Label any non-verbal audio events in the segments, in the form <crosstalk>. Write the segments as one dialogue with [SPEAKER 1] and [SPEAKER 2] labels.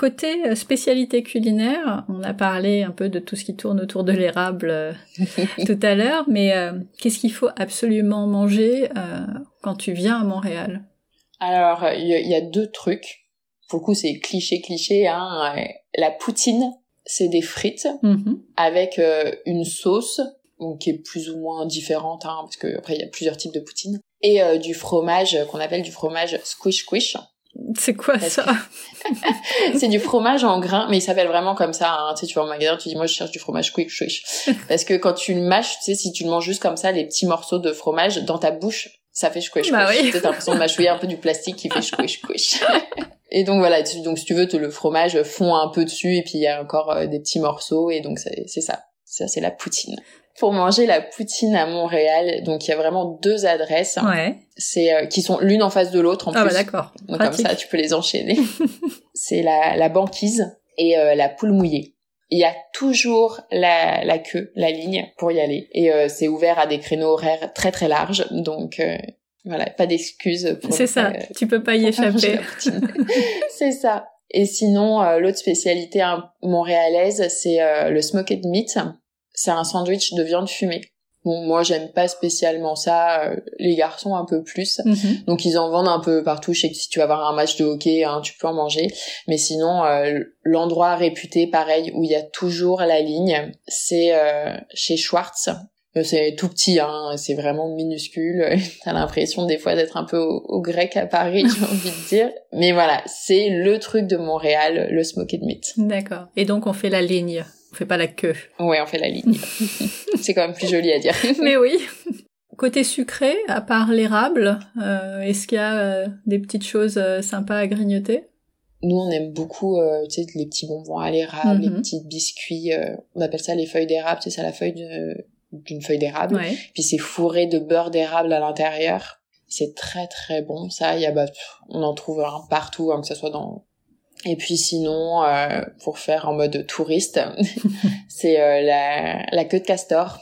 [SPEAKER 1] Côté euh, spécialité culinaire, on a parlé un peu de tout ce qui tourne autour de l'érable euh, <laughs> tout à l'heure, mais euh, qu'est-ce qu'il faut absolument manger quand tu viens à Montréal?
[SPEAKER 2] Alors, il y, a deux trucs. Pour le coup, c'est cliché, cliché. Hein. La poutine, c'est des frites mm-hmm. avec une sauce qui est plus ou moins différente, hein, parce que après il y a plusieurs types de poutine, et du fromage qu'on appelle du fromage squish squish.
[SPEAKER 1] C'est quoi ça? <laughs>
[SPEAKER 2] C'est du fromage en grains, mais il s'appelle vraiment comme ça. Hein. Tu sais, tu vas au magasin, tu dis moi je cherche du fromage quick squish. <laughs> Parce que quand tu le mâches, tu sais, si tu le manges juste comme ça, les petits morceaux de fromage dans ta bouche, ça fait squish bah squish. T'as l'impression de mâchouiller un peu du plastique qui fait squish squish. <laughs> et donc voilà, donc si tu veux, le fromage fond un peu dessus et puis il y a encore euh, des petits morceaux et donc c'est ça. Ça c'est la poutine pour manger la poutine à Montréal. Donc il y a vraiment deux adresses. Ouais. C'est euh, qui sont l'une en face de l'autre en
[SPEAKER 1] ah
[SPEAKER 2] bah,
[SPEAKER 1] plus. Ah d'accord.
[SPEAKER 2] Donc comme ça tu peux les enchaîner. <laughs> c'est la, la banquise et euh, la poule mouillée. Il y a toujours la, la queue, la ligne pour y aller. Et euh, c'est ouvert à des créneaux horaires très très larges. Donc voilà, pas d'excuses.
[SPEAKER 1] C'est ça, tu peux pas y échapper. <laughs>
[SPEAKER 2] c'est ça. Et sinon, l'autre spécialité hein, montréalaise, c'est le smoked meat c'est un sandwich de viande fumée. Bon, moi j'aime pas spécialement ça, euh, les garçons un peu plus. Mhm. Donc ils en vendent un peu partout. Je sais que si tu vas avoir un match de hockey, hein, tu peux en manger. Mais sinon, euh, l'endroit réputé, pareil, où il y a toujours la ligne, c'est euh, chez Schwartz. C'est tout petit, hein, c'est vraiment minuscule. <laughs> T'as l'impression des fois d'être un peu au, grec à Paris, j'ai <laughs> envie de dire. Mais voilà, c'est le truc de Montréal, le smoked meat.
[SPEAKER 1] D'accord. Et donc on fait la ligne on fait pas la queue.
[SPEAKER 2] Ouais, on fait la ligne. <laughs> c'est quand même plus joli à dire.
[SPEAKER 1] Mais oui. Côté sucré, à part l'érable, euh, est-ce qu'il y a euh, des petites choses euh, sympas à grignoter?
[SPEAKER 2] Nous, on aime beaucoup, tu sais, les petits bonbons à l'érable, les mhm. petits biscuits. on appelle ça les feuilles d'érable. C'est ça la feuille d'une feuille d'érable. Ouais. Puis c'est fourré de beurre d'érable à l'intérieur. C'est très très bon. Ça, y a, bah, on en trouve un partout, hein, que ce soit dans et puis sinon, euh, pour faire en mode touriste, <laughs> c'est euh, la, la queue de castor.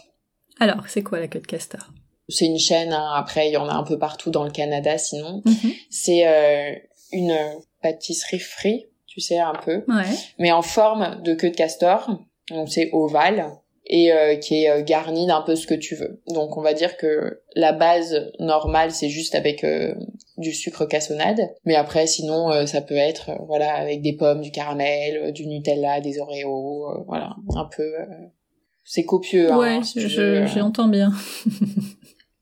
[SPEAKER 1] Alors, c'est quoi la queue de castor?
[SPEAKER 2] C'est une chaîne, hein. après il y en a un peu partout dans le Canada sinon. Mhm. C'est euh, une pâtisserie frite, tu sais, un peu, ouais. mais en forme de queue de castor. Donc c'est ovale et euh, qui est euh, garni d'un peu ce que tu veux. Donc on va dire que la base normale c'est juste avec euh, du sucre cassonade, mais après sinon ça peut être voilà avec des pommes, du caramel, du Nutella, des Oreos, voilà un peu c'est copieux.
[SPEAKER 1] Hein, ouais, j'entends bien.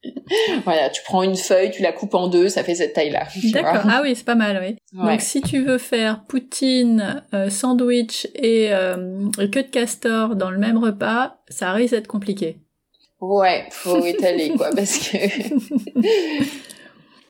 [SPEAKER 1] <laughs>
[SPEAKER 2] voilà, tu prends une feuille, tu la coupes en deux, ça fait cette taille-là.
[SPEAKER 1] D'accord. Ah oui, c'est pas mal, oui. Donc si tu veux faire poutine, euh, sandwich et euh, queue de castor dans le même repas, ça risque d'être compliqué.
[SPEAKER 2] Ouais, faut étaler quoi, parce que <laughs>